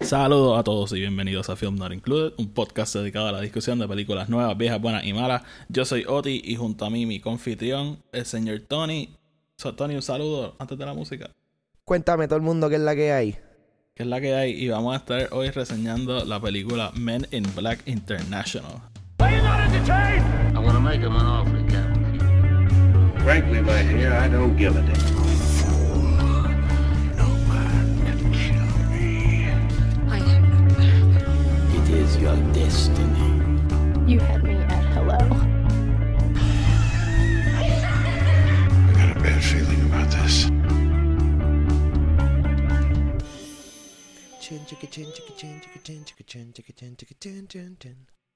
Saludos a todos y bienvenidos a Film Not Included, un podcast dedicado a la discusión de películas nuevas, viejas, buenas y malas. Yo soy Oti y junto a mí mi confitrión, el señor Tony. So, Tony, un saludo antes de la música. Cuéntame todo el mundo qué es la que hay. ¿Qué es la que hay? Y vamos a estar hoy reseñando la película Men in Black International. Frankly, my dear, I don't give a damn. Is your destiny. You had me at hello. I got a bad feeling about this.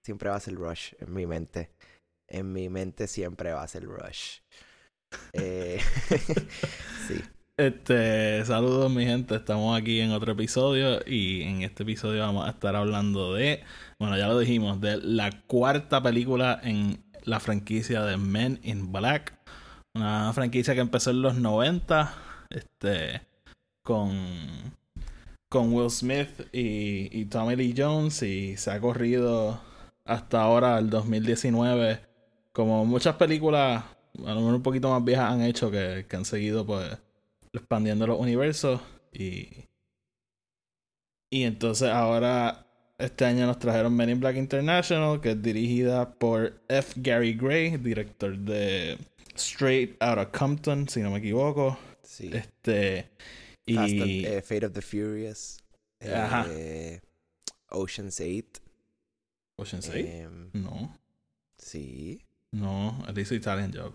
Siempre va a ser Rush en mi mente. En mi mente siempre va a ser Rush. Eh, sí. Este, saludos mi gente, estamos aquí en otro episodio y en este episodio vamos a estar hablando de, bueno ya lo dijimos, de la cuarta película en la franquicia de Men in Black, una franquicia que empezó en los 90, este, con, con Will Smith y, y Tommy Lee Jones y se ha corrido hasta ahora, el 2019, como muchas películas, a lo mejor un poquito más viejas han hecho que, que han seguido pues expandiendo los universos y y entonces ahora este año nos trajeron Men in Black International que es dirigida por F. Gary Gray director de Straight Outta Compton si no me equivoco sí. este y Fast and- eh, Fate of the Furious. eh, Ajá. Ocean's 8. Ocean's Eight em, no sí. no él hizo Italian Job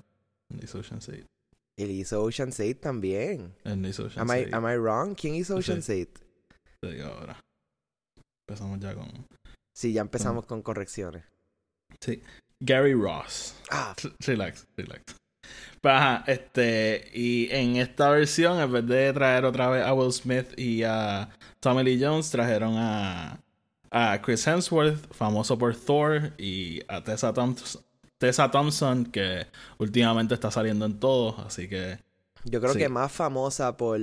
él hizo Ocean's Eight Él hizo Ocean's 8 también. él hizo Ocean's Am I, am I wrong? ¿Quién hizo Sí. Ocean's 8? te digo ahora empezamos ya con Sí, ya empezamos con correcciones. sí Gary Ross Ah, Relax, relax. Pues, ajá, este, y en esta versión, en vez de traer otra vez a Will Smith y a Tommy Lee Jones, trajeron a, a Chris Hemsworth, famoso por Thor, y a Tessa Thompson, Tessa Thompson, que últimamente está saliendo en todo, así que yo creo Sí. que más famosa por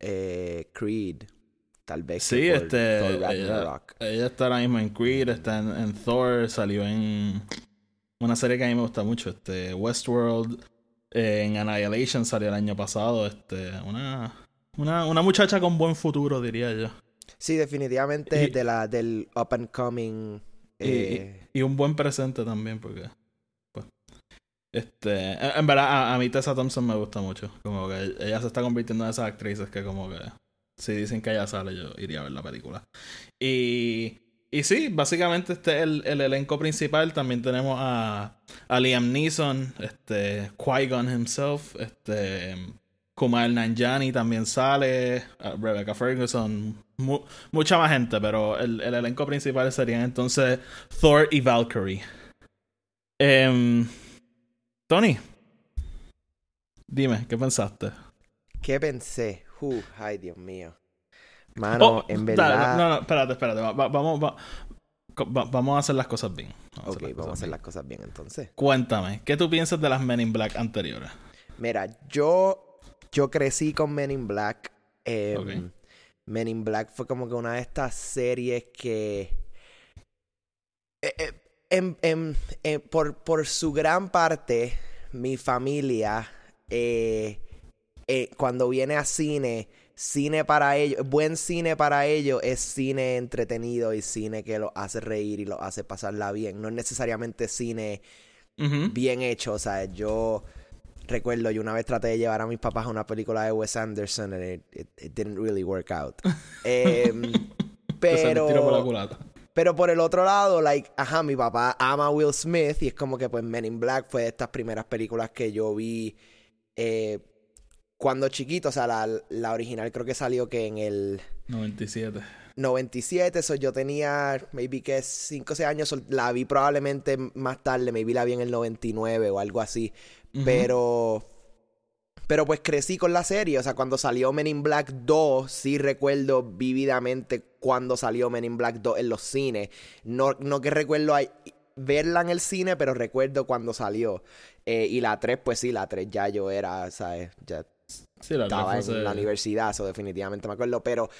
eh, Creed. Tal vez. sí, que por este, Thor ella, está ahora mismo en Creed, está en, en Thor, salió en una serie que a mí me gusta mucho, este, Westworld, eh, en Annihilation salió el año pasado, este, una, una, una muchacha con buen futuro, diría yo. Sí, definitivamente Y- de la, del up and coming. Y- eh, Y, un buen presente también, porque, este, en, verdad, a, a mí Tessa Thompson me gusta mucho, como que ella se está convirtiendo en esas actrices que como que, si dicen que ella sale, yo iría a ver la película. Y, y sí, básicamente este es el, el elenco principal, también tenemos a, a Liam Neeson, este, Qui-Gon himself, este, Kumail Nanjiani también sale, Rebecca Ferguson, mu- mucha más gente, pero el, el elenco principal serían entonces Thor y Valkyrie. Em, Tony, dime, ¿qué pensaste? ¿Qué pensé? Uh, ay, Dios mío. Mano, Oh, en verdad. no, no, espérate, espérate. va- va- vamos, va- va- vamos a hacer las cosas bien. Vamos ok, vamos a hacer bien. las cosas bien entonces. Cuéntame, ¿qué tú piensas de las Men in Black anteriores? Mira, yo, yo crecí con Men in Black. Eh, Ok. Men in Black fue como que una de estas series que. eh, eh, en- en- eh, por, por su gran parte, mi familia, eh, eh, cuando viene a cine, cine para ellos, buen cine para ellos es cine entretenido y cine que los hace reír y los hace pasarla bien. No es necesariamente cine bien hecho. O sea, yo recuerdo, yo una vez traté de llevar a mis papás a una película de Wes Anderson and it, it- it didn't really work out. La pero, culata. Pero por el otro lado, like, ajá, mi papá ama a Will Smith y es como que pues Men in Black fue de estas primeras películas que yo vi eh, cuando chiquito. O sea, la, la original creo que salió que en el 97. 97, so yo tenía maybe que 5 o 6 años, la vi probablemente más tarde, maybe la vi en el 99 o algo así, pero pero pues crecí con la serie, o sea, cuando salió Men in Black 2, sí recuerdo vívidamente cuando salió Men in Black 2 en los cines, no, no que recuerdo ahí- verla en el cine, pero recuerdo cuando salió. Eh, y la 3, pues sí, la 3 ya yo era, ¿sabes? Ya Sí, la estaba en la universidad, eso definitivamente me acuerdo, pero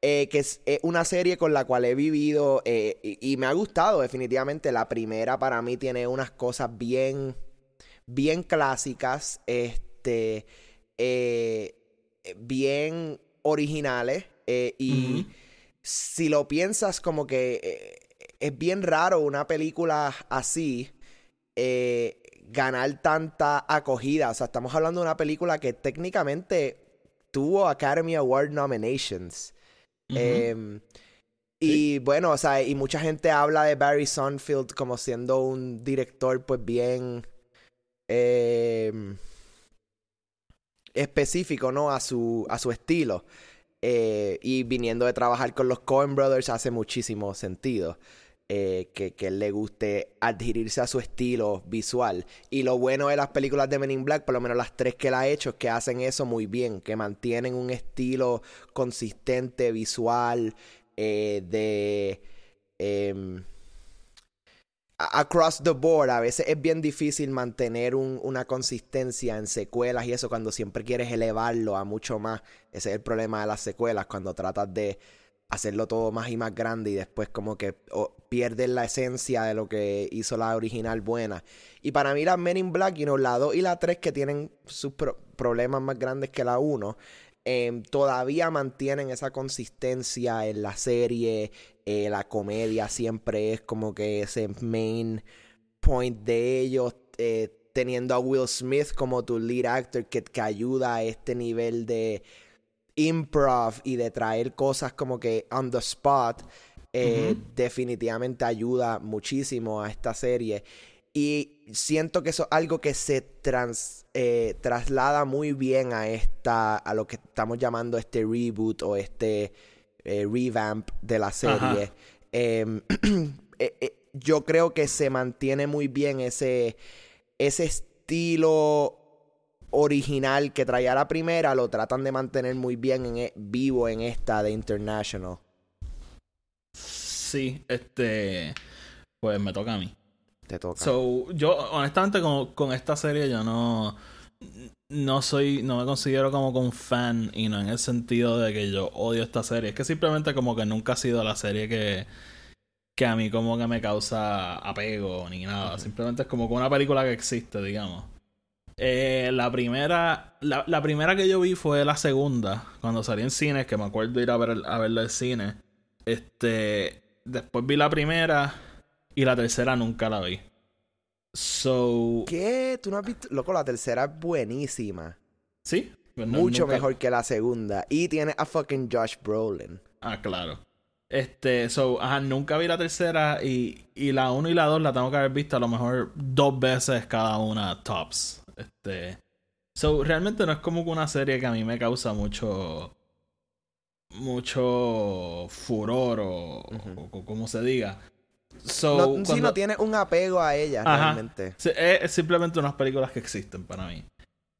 eh, que es eh, una serie con la cual he vivido eh, y, y me ha gustado definitivamente. La primera para mí tiene unas cosas bien, bien clásicas, este, eh, bien originales eh, y si lo piensas como que eh, es bien raro una película así eh, ganar tanta acogida. O sea, estamos hablando de una película que técnicamente tuvo Academy Award nominations. Em, y bueno, o sea, y mucha gente habla de Barry Sonfield como siendo un director, pues bien em, específico, ¿no? A su, a su estilo. Eh, y viniendo de trabajar con los Coen Brothers hace muchísimo sentido. eh, que, que le guste adherirse a su estilo visual. Y lo bueno de las películas de Men in Black, por lo menos las tres que él ha hecho, es que hacen eso muy bien, que mantienen un estilo consistente, visual, eh, de... em, across the board, a veces es bien difícil mantener un- una consistencia en secuelas y eso cuando siempre quieres elevarlo a mucho más. Ese es el problema de las secuelas, cuando tratas de hacerlo todo más y más grande y después como que o, pierdes la esencia de lo que hizo la original buena. Y para mí las Men in Black, you know, la 2 y la 3 que tienen sus pro- problemas más grandes que la 1, em, todavía mantienen esa consistencia en la serie, eh, la comedia siempre es como que ese main point de ellos, eh, teniendo a Will Smith como tu lead actor que, que ayuda a este nivel de improv y de traer cosas como que on the spot, eh, definitivamente ayuda muchísimo a esta serie. Y siento que eso es algo que se trans- eh, traslada muy bien a esta, a lo que estamos llamando este reboot o este eh, revamp de la serie. Em, eh, yo creo que se mantiene muy bien ese, ese estilo original que traía la primera, lo tratan de mantener muy bien en, e- vivo en esta de International. Sí, este. Pues me toca a mí. Te toca. So, yo, honestamente, con, con esta serie, yo no. No soy. No me considero como con fan. Y no en el sentido de que yo odio esta serie. Es que simplemente, como que nunca ha sido la serie que. Que a mí, como que me causa apego ni nada. Simplemente es como que una película que existe, digamos. Eh, la primera. La, la primera que yo vi fue la segunda. Cuando salí en cines, que me acuerdo ir a ver a verla al cine. Este. Después vi la primera. Y la tercera nunca la vi. So. ¿Qué? ¿Tú no has visto? Loco, la tercera es buenísima. Sí. Pues no- Mucho nunca- mejor que la segunda. Y tiene a fucking Josh Brolin. Ah, claro. Este, so, ajá, nunca vi la tercera y, y la 1 y la 2 la tengo que haber visto a lo mejor dos veces cada una tops. Este, so, realmente no es como una serie que a mí me causa mucho, mucho furor o, o- o como se diga. So, No, sí, cuando- no tiene un apego a ella Ajá. realmente. Es, es simplemente unas películas que existen para mí.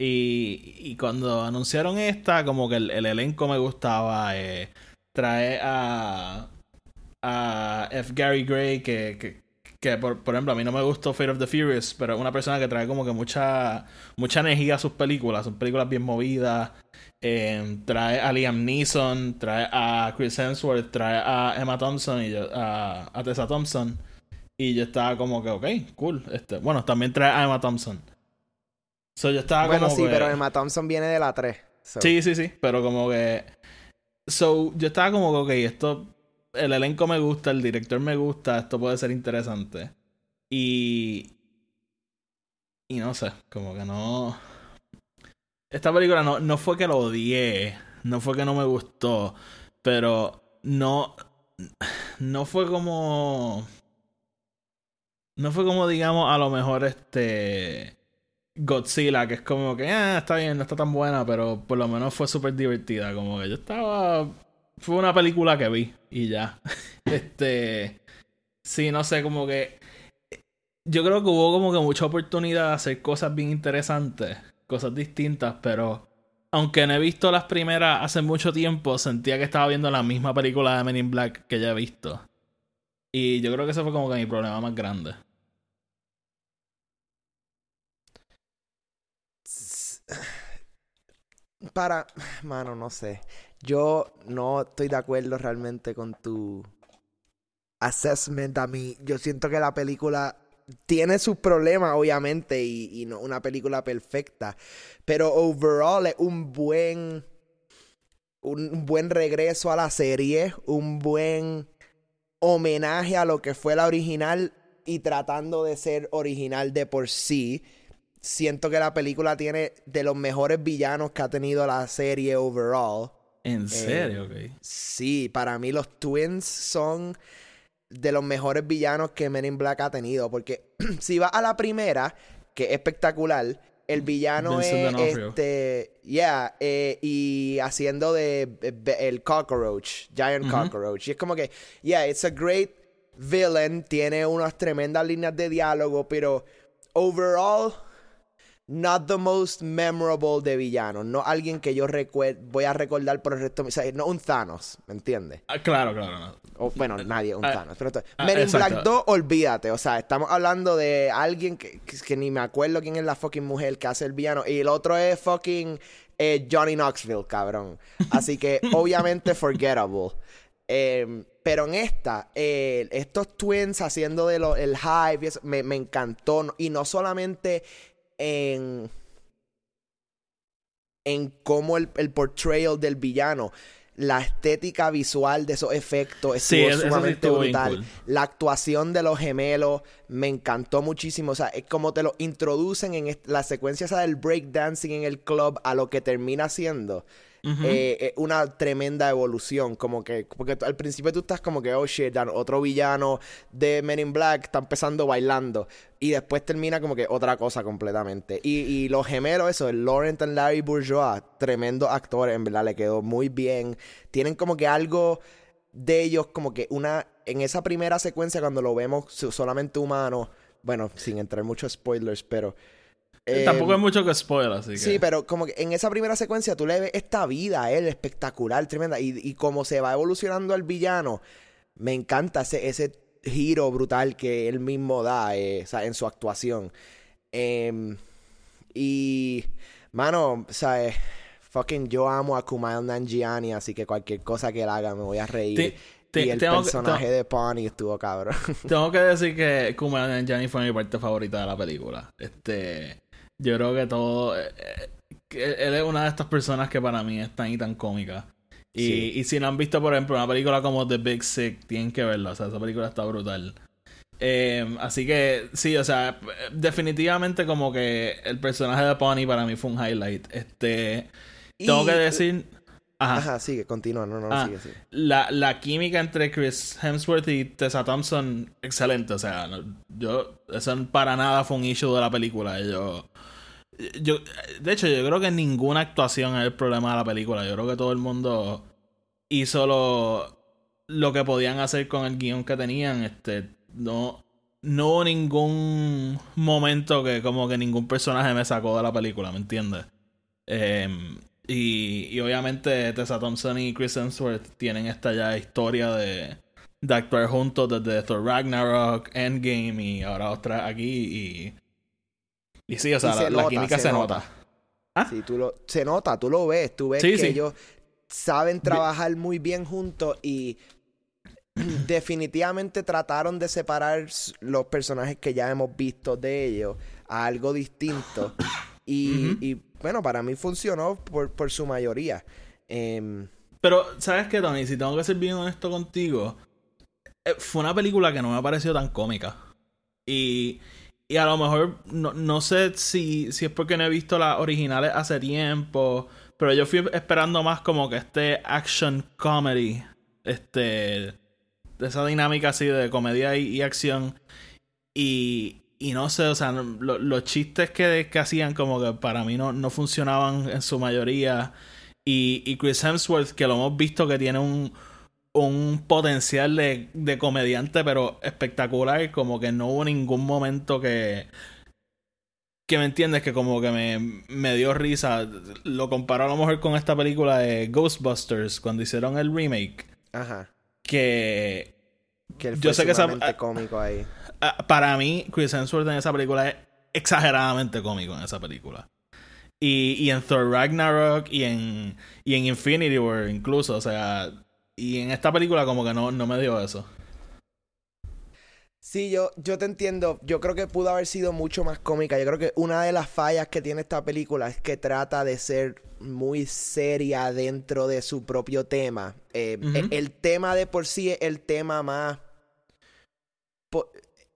Y, y cuando anunciaron esta, como que el, el elenco me gustaba. Eh, trae a, a F. Gary Gray, que, que, que por, por ejemplo, a mí no me gustó Fate of the Furious, pero es una persona que trae como que mucha, mucha energía a sus películas. Son películas bien movidas. Eh, trae a Liam Neeson, trae a Chris Hemsworth, trae a Emma Thompson y yo- a, a Tessa Thompson. Y yo estaba como que, ok, cool. Este, bueno, también trae a Emma Thompson. So, yo estaba Bueno, como sí, que- pero Emma Thompson viene de la 3. so. Sí, sí, sí, pero como que... So, yo estaba como que, ok, esto... El elenco me gusta, el director me gusta, esto puede ser interesante. Y... Y no sé, como que no... Esta película no, no fue que lo odié, no fue que no me gustó, pero no... No fue como... No fue como, digamos, a lo mejor este... Godzilla, que es como que, ah, está bien, no está tan buena, pero por lo menos fue súper divertida. Como que yo estaba. Fue una película que vi y ya. este. Sí, no sé, como que. Yo creo que hubo como que mucha oportunidad de hacer cosas bien interesantes, cosas distintas, pero. Aunque no he visto las primeras hace mucho tiempo, sentía que estaba viendo la misma película de Men in Black que ya he visto. Y yo creo que ese fue como que mi problema más grande. Para, mano, no sé. yo no estoy de acuerdo realmente con tu assessment a mí. Yo siento que la película tiene sus problemas, obviamente, y, y no una película perfecta. Pero overall es un buen. Un buen regreso a la serie. Un buen homenaje a lo que fue la original. Y tratando de ser original de por sí. Siento que la película tiene de los mejores villanos que ha tenido la serie overall. ¿En serio? ok. Sí, para mí los Twins son de los mejores villanos que Men in Black ha tenido. Porque si vas a la primera, que es espectacular, el villano Vincent es este. Yeah, eh, y haciendo de eh, el cockroach, Giant Cockroach. Y es como que, yeah, it's a great villain. Tiene unas tremendas líneas de diálogo, pero overall. Not the most memorable de villanos. No alguien que yo voy a recordar por el resto de mi... O sea, no un Thanos, ¿me entiendes? Ah, claro, claro. no. O, bueno, nadie, un Ah, Thanos. Pero esto- ah, Men in exacto. Black 2, olvídate. O sea, estamos hablando de alguien que, que- que ni me acuerdo quién es la fucking mujer que hace el villano. Y el otro es fucking eh, Johnny Knoxville, cabrón. Así que, obviamente, forgettable. Eh, pero en esta, eh, estos twins haciendo de lo, el hype, me, me encantó. Y no solamente en en cómo el, el portrayal del villano, la estética visual de esos efectos estuvo Sí, sí sumamente brutal. cool. La actuación de los gemelos me encantó muchísimo. O sea, es como te lo introducen en la secuencia esa del breakdancing en el club a lo que termina siendo. Eh, eh, una tremenda evolución, como que, porque al principio tú estás como que, oh shit, otro villano de Men in Black está empezando bailando, y después termina como que otra cosa completamente. Y, y los gemelos, eso, el Laurent and Larry Bourgeois, tremendos actores, en verdad, le quedó muy bien. Tienen como que algo de ellos, como que una, en esa primera secuencia cuando lo vemos so- solamente humano, bueno, sin entrar en muchos spoilers, pero... eh, Tampoco hay mucho que spoiler, así que. Sí, pero como que en esa primera secuencia tú le ves esta vida a él espectacular, tremenda. Y, y cómo se va evolucionando el villano, me encanta ese, ese giro brutal que él mismo da eh, o sea, en su actuación. Em, y, mano, sea, eh, fucking yo amo a Kumail Nanjiani, así que cualquier cosa que él haga me voy a reír. Te- te- y el tengo que- personaje tengo- de Pony estuvo cabrón. Tengo que decir que Kumail Nanjiani fue mi parte favorita de la película. Este, yo creo que todo, eh, eh, él es una de estas personas que para mí es tan y tan cómica. Y, Sí. y si no han visto, por ejemplo, una película como The Big Sick, tienen que verla. O sea, esa película está brutal. Eh, así que sí, o sea, definitivamente como que el personaje de Pony para mí fue un highlight. Este, tengo que decir, ajá, Ajá, sigue, continúa, no, no, Ah. sigue, sigue. la, la química entre Chris Hemsworth y Tessa Thompson, excelente. O sea, no- yo, eso para nada fue un issue de la película. Yo, yo, de hecho, yo creo que ninguna actuación es el problema de la película. Yo creo que todo el mundo hizo lo, lo que podían hacer con el guion que tenían. Este, no, no hubo ningún momento que como que ningún personaje me sacó de la película, ¿me entiendes? Em, y, y obviamente Tessa Thompson y Chris Hemsworth tienen esta ya historia de, de actuar juntos desde Thor Ragnarok, Endgame y ahora otra aquí y... Y sí, o sea, se la, nota, química se, se nota. nota. ¿Ah? Sí, tú lo, se nota, tú lo ves, tú ves Sí, que sí. ellos saben trabajar muy bien juntos y definitivamente trataron de separar los personajes que ya hemos visto de ellos a algo distinto. Y, bueno, para mí funcionó por, por su mayoría. Em, Pero, ¿sabes qué, Tony? Si tengo que ser bien honesto contigo, eh, fue una película que no me pareció tan cómica. Y, y a lo mejor, no, no sé si, si es porque no he visto las originales hace tiempo, pero yo fui esperando más como que este action comedy, este, de esa dinámica así de comedia y, acción. Y, y no sé, o sea, los chistes que, que hacían como que para mí no, no funcionaban en su mayoría. Y, y Chris Hemsworth, que lo hemos visto que tiene un, un potencial de, de comediante, pero espectacular, como que no hubo ningún momento que... Que me entiendes, que como que me, me dio risa. Lo comparo a lo mejor con esta película de Ghostbusters, cuando hicieron el remake. ajá. Que Que él Yo fue sé que esa- cómico ahí. Ah, para mí, Chris Hemsworth en esa película es exageradamente cómico en esa película. Y, y en Thor Ragnarok y en, y en Infinity War incluso, o sea, y en esta película como que no, no me dio eso. Sí, yo, yo te entiendo. Yo creo que pudo haber sido mucho más cómica. Yo creo que una de las fallas que tiene esta película es que trata de ser muy seria dentro de su propio tema. Eh, El tema de por sí es el tema más...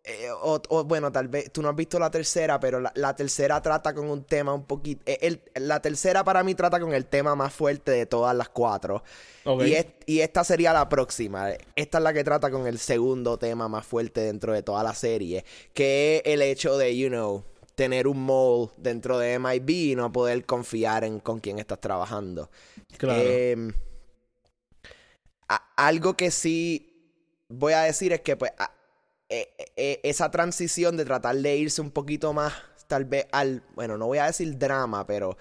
eh, o, o, bueno, tal vez tú no has visto la tercera, pero la, la tercera trata con un tema un poquito... eh, el- la tercera para mí trata con el tema más fuerte de todas las cuatro. Y, es- y esta sería la próxima. Esta es la que trata con el segundo tema más fuerte dentro de toda la serie. Que es el hecho de, you know, tener un mole dentro de MIB y no poder confiar en con quién estás trabajando. Claro. Em, a- algo que sí voy a decir es que, pues, a- e- e- esa transición de tratar de irse un poquito más, tal vez al, bueno, no voy a decir drama, pero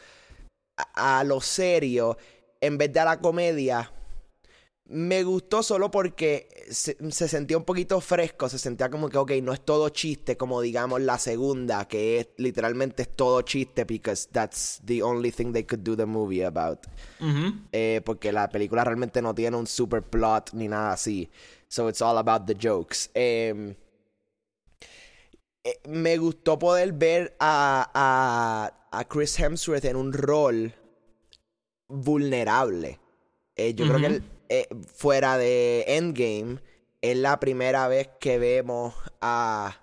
a, a lo serio, en vez de a la comedia, me gustó solo porque se, se sentía un poquito fresco, se sentía como que, ok, no es todo chiste, como digamos la segunda, que es literalmente es todo chiste, because that's the only thing they could do the movie about. Eh, porque la película realmente no tiene un super plot ni nada así. So it's all about the jokes. Em, eh, me gustó poder ver a, a, a Chris Hemsworth en un rol vulnerable. Eh, yo creo que él, eh, fuera de Endgame es la primera vez que vemos a,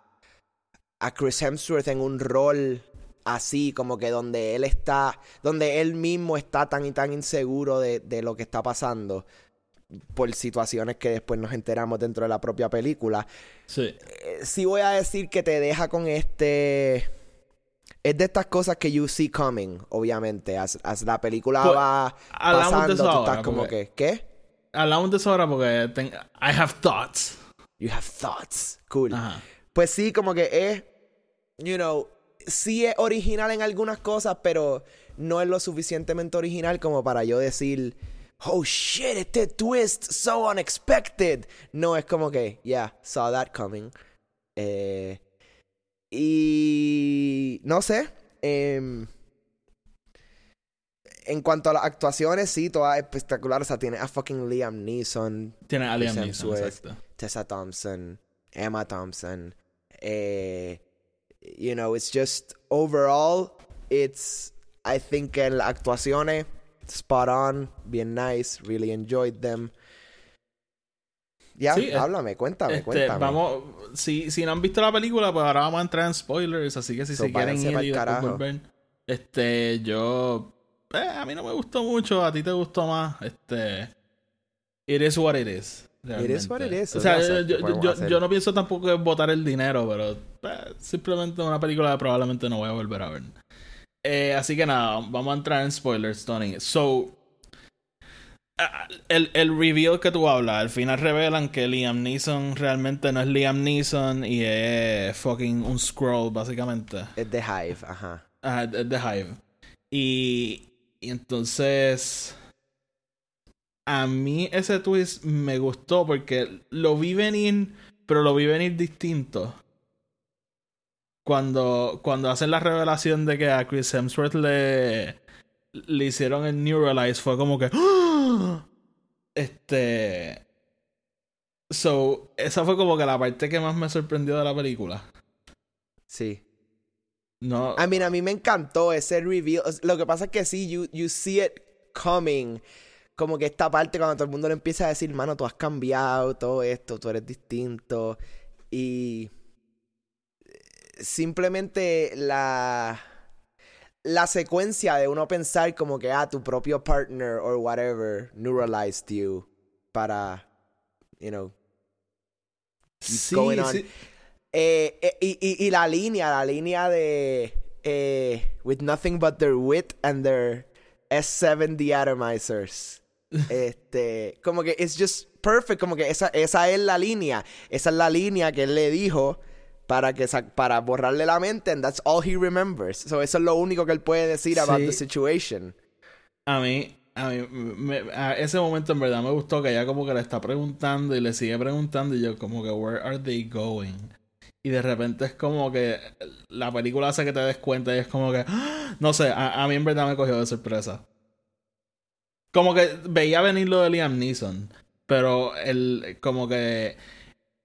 a Chris Hemsworth en un rol así, como que donde él está, donde él mismo está tan y tan inseguro de, de lo que está pasando por situaciones que después nos enteramos dentro de la propia película. Sí. Eh, sí voy a decir que te deja con este... Es de estas cosas que you see coming, obviamente. As, as la película Pues, va pasando, tú estás como que... ¿Qué? Hablamos de eso ahora porque ten- I have thoughts. You have thoughts. Cool. Ajá. Pues sí, como que es, you know, sí es original en algunas cosas, pero no es lo suficientemente original como para yo decir, oh shit, este twist so unexpected. No, es como que, yeah, saw that coming. Eh, y no sé. em, en cuanto a las actuaciones, sí, todas espectaculares. O sea, tiene a fucking Liam Neeson, Tiene a Liam Neeson, exacto. Tessa Thompson, Emma Thompson. Eh, you know, it's just overall, it's, I think que las actuaciones, spot on, bien nice, really enjoyed them. Ya, Sí, háblame, cuéntame, Este, cuéntame. vamos, si, si no han visto la película, pues ahora vamos a entrar en spoilers, así que si So, se quieren ir y volver. Este, yo, eh, a mí no me gustó mucho, a ti te gustó más, este, it is what it is. It is what it is, O sea, yo, ¿Qué yo, yo no pienso tampoco en botar el dinero, pero eh, simplemente una película que probablemente no voy a volver a ver. Eh, así que nada, vamos a entrar en spoilers, Tony. So, ah, el, el reveal que tú hablas, al final revelan que Liam Neeson realmente no es Liam Neeson y es fucking un scroll, básicamente. Es The Hive, ajá. Ah, es The Hive. Y, y entonces. A mí ese twist me gustó porque lo vi venir, pero lo vi venir distinto. Cuando, cuando hacen la revelación de que a Chris Hemsworth le, le hicieron el Neuralize, fue como que. ¡Ah! Este. So, esa fue como que la parte que más me sorprendió de la película. Sí. No. I mean, a mí me encantó ese reveal. Lo que pasa es que sí, you, you see it coming. Como que esta parte cuando todo el mundo le empieza a decir, mano, tú has cambiado, todo esto, tú eres distinto. Y simplemente la la secuencia de uno pensar como que ah tu propio partner or whatever neuralized you para you know sí, going on. sí. Eh, eh, y, y, y la línea, la línea de eh, with nothing but their wit and their S7 deatomizers. este, como que it's just perfect, como que esa, esa es la línea, esa es la línea que él le dijo para que para borrarle la mente and that's all he remembers. So eso es lo único que él puede decir about Sí. the situation. A mí, a mí, me- a ese momento en verdad me gustó que ella como que le está preguntando y le sigue preguntando y yo como que, where are they going? Y de repente es como que la película hace que te des cuenta y es como que, ¡ah! no sé, a, a mí en verdad me cogió de sorpresa. Como que veía venir lo de Liam Neeson, pero el, como que...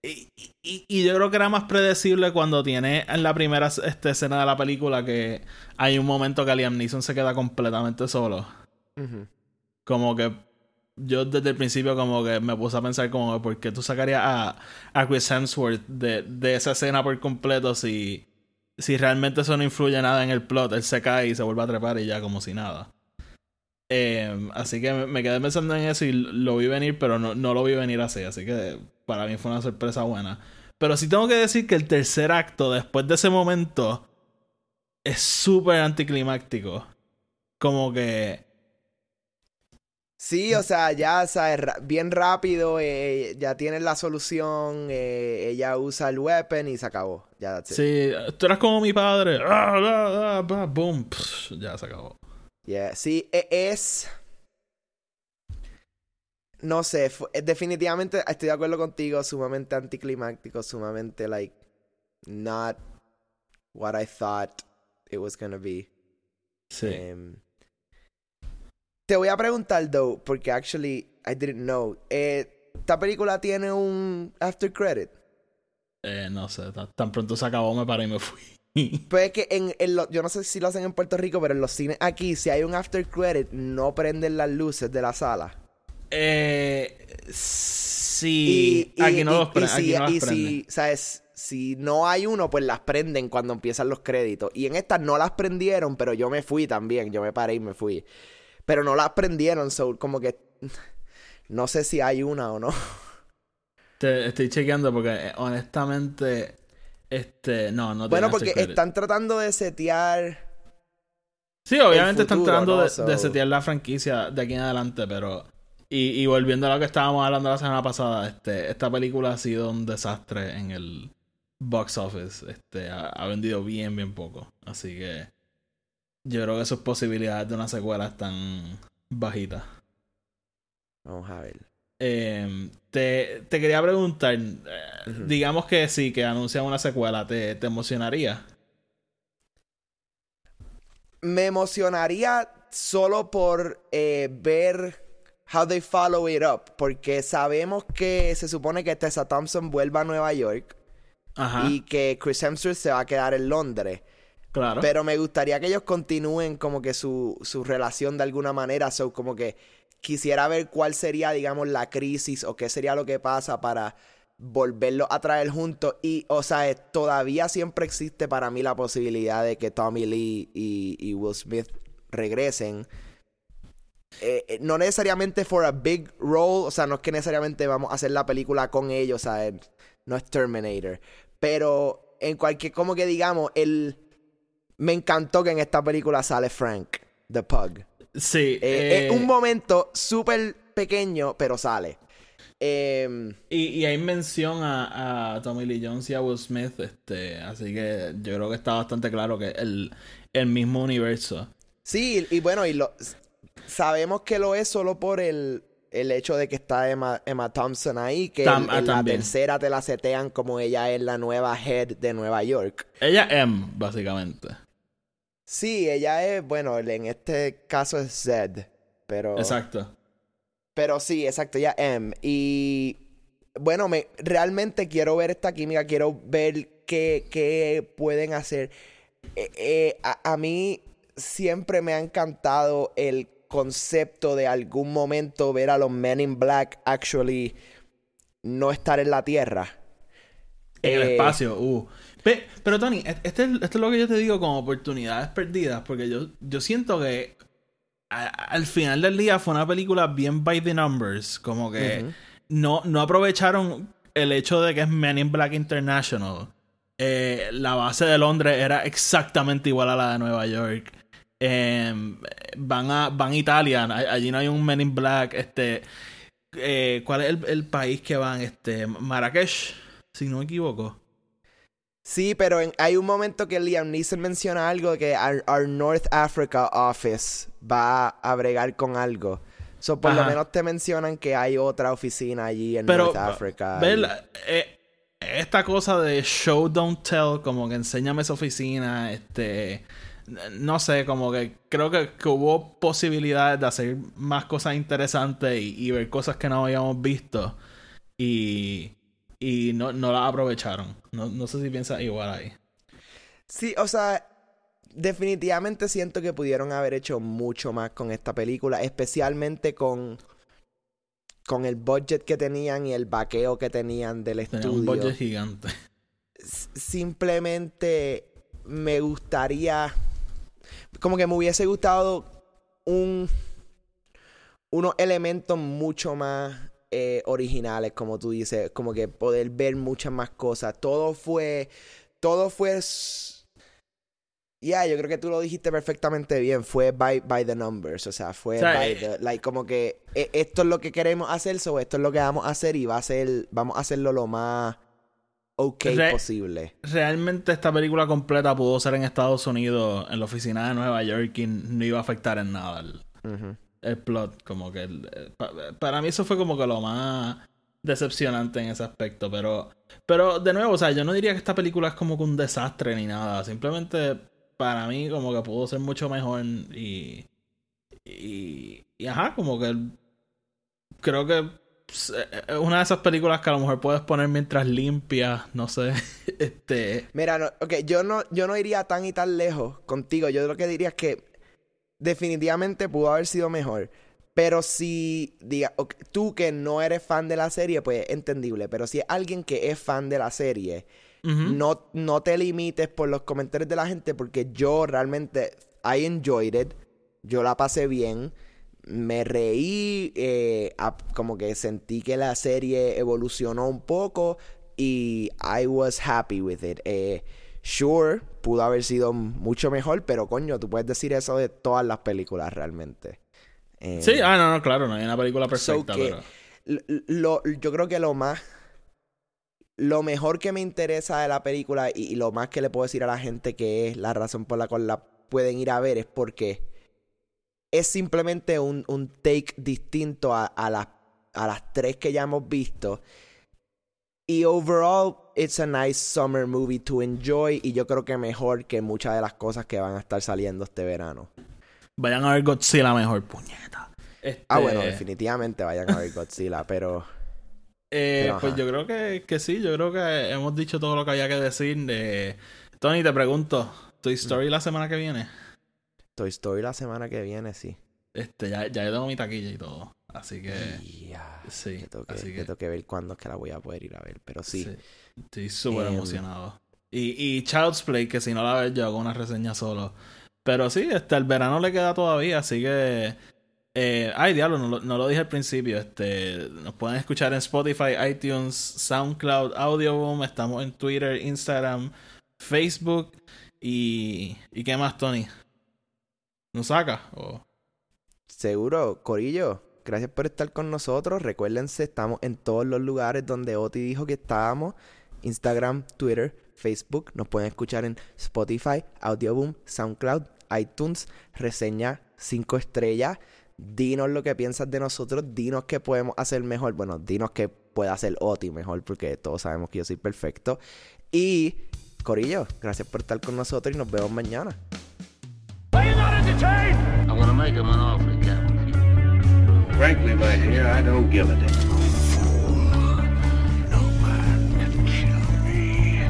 Y, y- y yo creo que era más predecible cuando tiene en la primera este, escena de la película que hay un momento que Liam Neeson se queda completamente solo. Como que yo desde el principio como que me puse a pensar como por qué tú sacarías a, a Chris Hemsworth de, de esa escena por completo si, si realmente eso no influye nada en el plot. Él se cae y se vuelve a trepar y ya como si nada. Eh, así que me, me quedé pensando en eso y lo vi venir, pero no, no lo vi venir así. Así que para mí fue una sorpresa buena. Pero sí tengo que decir que el tercer acto, después de ese momento, es súper anticlimáctico. Como que... Sí, o sea, ya, sabes, bien rápido, eh, ya tienes la solución, eh, ella usa el weapon y se acabó. Ya, that's it. Sí, tú eras como mi padre. Ah, ah, ah, boom. Pff, ya se acabó. Yeah, Sí, e- es... No sé, eh, definitivamente estoy de acuerdo contigo, sumamente anticlimáctico, sumamente, like, not what I thought it was gonna be. Sí. Em, te voy a preguntar, though, porque actually I didn't know. Eh, ¿Esta película tiene un after credit? Eh, no sé, tan, tan pronto se acabó, me paré y me fui. Pues es que en, en lo- yo no sé si lo hacen en Puerto Rico, pero en los cines aquí, si hay un after credit, no prenden las luces de la sala. Eh, sí. aquí no los si- Aquí no las y prenden. si, ¿sabes? Si no hay uno, pues las prenden cuando empiezan los créditos. Y en estas no las prendieron, pero yo me fui también. Yo me paré y me fui. Pero no las prendieron, so como que no sé si hay una o no. Te estoy chequeando porque eh, honestamente. Este. No, no bueno, tiene porque están tratando de setear. Sí, obviamente están tratando ¿no? de, So- de setear la franquicia de aquí en adelante, pero. Y, y volviendo a lo que estábamos hablando la semana pasada, este, esta película ha sido un desastre en el box office. Este, ha, ha vendido bien, bien poco. Así que. Yo creo que sus posibilidades de una secuela están bajitas. Vamos a ver. Eh, te, te quería preguntar, eh, digamos que sí, que anuncian una secuela, ¿te, te emocionaría? Me emocionaría solo por eh, ver how they follow it up. Porque sabemos que se supone que Tessa Thompson vuelva a Nueva York. Ajá, y que Chris Hemsworth se va a quedar en Londres. claro. Pero me gustaría que ellos continúen como que su, su relación de alguna manera. So, como que quisiera ver cuál sería, digamos, la crisis o qué sería lo que pasa para volverlos a traer juntos. Y, o sea, todavía siempre existe para mí la posibilidad de que Tommy Lee y, y Will Smith regresen. Eh, eh, no necesariamente for a big role, o sea, no es que necesariamente vamos a hacer la película con ellos, o sea, no es Terminator. Pero en cualquier, como que digamos, el... Me encantó que en esta película sale Frank, The Pug. sí, Eh, eh, Es un momento súper pequeño, pero sale. Em, y, y hay mención a, a Tommy Lee Jones y a Will Smith, este, así que yo creo que está bastante claro que el, el mismo universo. sí, y bueno, y lo, sabemos que lo es solo por el, el hecho de que está Emma, Emma Thompson ahí, que Tam- en, ah, en la tercera te la setean como ella es la nueva head de Nueva York. Ella M, básicamente. Sí, ella es, bueno, en este caso es Zed, pero... Exacto. Pero sí, exacto, ya M. Y bueno, me realmente quiero ver esta química, quiero ver qué, qué pueden hacer. Eh, eh, a, a mí siempre me ha encantado el concepto de algún momento ver a los Men in Black actually no estar en la Tierra. En el Eh, espacio, uh. Pe- pero Tony, e- este, es- esto es lo que yo te digo como oportunidades perdidas, porque yo, yo siento que a- al final del día fue una película bien by the numbers, como que no, no aprovecharon el hecho de que es Men in Black International. Eh, la base de Londres era exactamente igual a la de Nueva York. Eh, van a van a Italia, allí no hay un Men in Black. Este, eh, ¿cuál es el, el país que van? Este, Marrakech, si no me equivoco. Sí, pero en- hay un momento que Liam Neeson menciona algo que our, our North Africa office va a bregar con algo. So, por lo menos te mencionan que hay otra oficina allí en Pero, North Africa. eh, esta cosa de show don't tell, como que enséñame esa oficina, este no sé, como que creo que, que hubo posibilidades de hacer más cosas interesantes y, y ver cosas que no habíamos visto y, y no, no las aprovecharon. No, no sé si piensas igual ahí. Sí, o sea, definitivamente siento que pudieron haber hecho mucho más con esta película, especialmente con con el budget que tenían y el vaqueo que tenían del Tenía estudio. un budget gigante. S- Simplemente me gustaría como que me hubiese gustado un unos elementos mucho más eh, originales, como tú dices, como que poder ver muchas más cosas. Todo fue, todo fue, ya, yo creo que tú lo dijiste perfectamente bien. Fue by, by the numbers, o sea, fue O sea, by eh, the, like como que eh, esto es lo que queremos hacer, so esto es lo que vamos a hacer y va a ser, vamos a hacerlo lo más ok Re- posible. Realmente esta película completa pudo ser en Estados Unidos, en la oficina de Nueva York, y no iba a afectar en nada el, plot. Como que el- eh, pa- para mí eso fue como que lo más decepcionante en ese aspecto. Pero, pero de nuevo, o sea, yo no diría que esta película es como que un desastre ni nada. Simplemente para mí como que pudo ser mucho mejor y... Y, y ajá, como que creo que pues, eh, es una de esas películas que a lo mejor puedes poner mientras limpias, no sé, este... Mira, no, ok, yo no, yo no iría tan y tan lejos contigo. Yo lo que diría es que definitivamente pudo haber sido mejor. Pero si, diga, tú que no eres fan de la serie, pues es entendible. Pero si es alguien que es fan de la serie, no, no te limites por los comentarios de la gente, porque yo realmente, I enjoyed it. Yo la pasé bien. Me reí, eh, como que sentí que la serie evolucionó un poco y I was happy with it. Eh, sure, pudo haber sido mucho mejor, pero coño, tú puedes decir eso de todas las películas realmente. Eh, Sí, ah, no, no, claro, no hay una película So perfecta, pero... l- lo, yo creo que lo más lo mejor que me interesa de la película y, y lo más que le puedo decir a la gente que es la razón por la cual la pueden ir a ver es porque es simplemente un, un take distinto a, a las, a las tres que ya hemos visto. Y overall, it's a nice summer movie to enjoy. Y yo creo que mejor que muchas de las cosas que van a estar saliendo este verano. Vayan a ver Godzilla mejor, puñeta. Este, Ah, bueno, definitivamente vayan a ver Godzilla, pero eh, pero, pues ajá. yo creo que, que sí, yo creo que hemos dicho todo lo que había que decir. De... Tony, te pregunto, ¿Toy Story la semana que viene? Toy Story la semana que viene, sí. Este, ya, ya yo tengo mi taquilla y todo. Así que... Ya, sí, yo tengo que, así yo que- tengo que ver cuándo es que la voy a poder ir a ver, pero sí. Estoy súper Em. emocionado. Y, y Child's Play, que si no la ves, yo hago una reseña solo. Pero sí, este, el verano le queda todavía, así que. eh, ay, diablo, no, lo- no lo dije al principio. Este, nos pueden escuchar en Spotify, iTunes, SoundCloud, Audioboom. Estamos en Twitter, Instagram, Facebook. Y. ¿Y qué más, Tony? ¿Nos saca? O- Seguro, Corillo, gracias por estar con nosotros. Recuérdense, estamos en todos los lugares donde Oti dijo que estábamos. Instagram, Twitter, Facebook. Nos pueden escuchar en Spotify, Audioboom, SoundCloud, iTunes, reseña 5 estrellas. Dinos lo que piensas de nosotros, dinos qué podemos hacer mejor. Bueno, dinos qué puede hacer Oti mejor, porque todos sabemos que yo soy perfecto. Y, Corillo, gracias por estar con nosotros y nos vemos mañana. Chief! I'm gonna make him an offer, Captain. Frankly, my dear, I don't give a damn. No can kill me.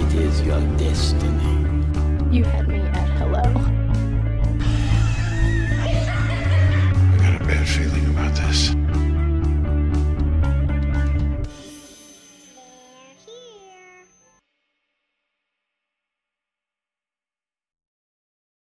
It is your destiny. You had me at hello.